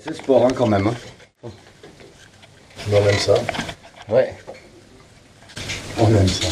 C'est sport hein, quand même. hein. On aime ça. Ouais. On aime ça.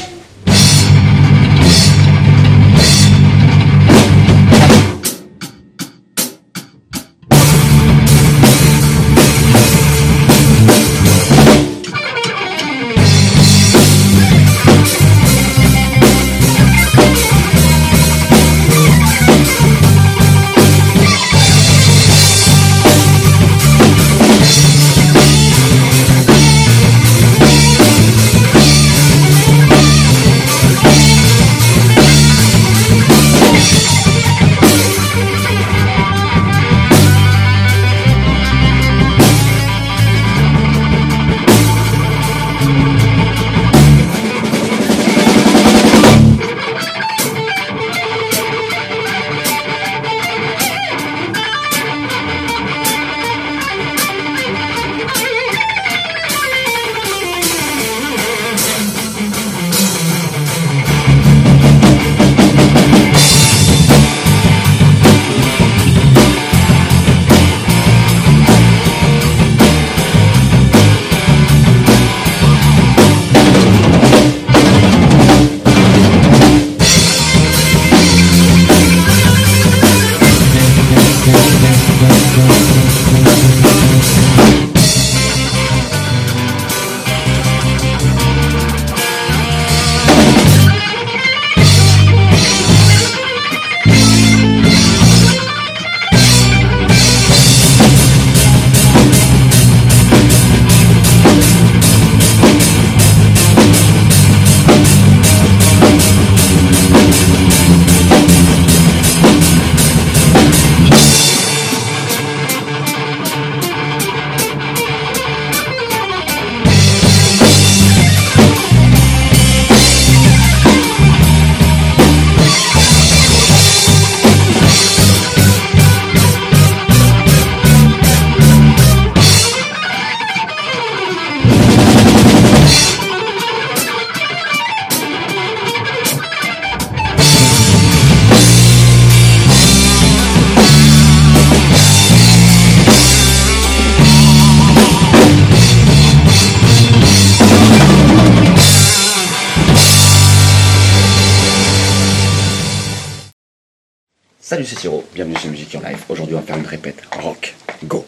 Salut, c'est Siro, bienvenue sur Musique en Live. Aujourd'hui, on va faire une répète rock. Go!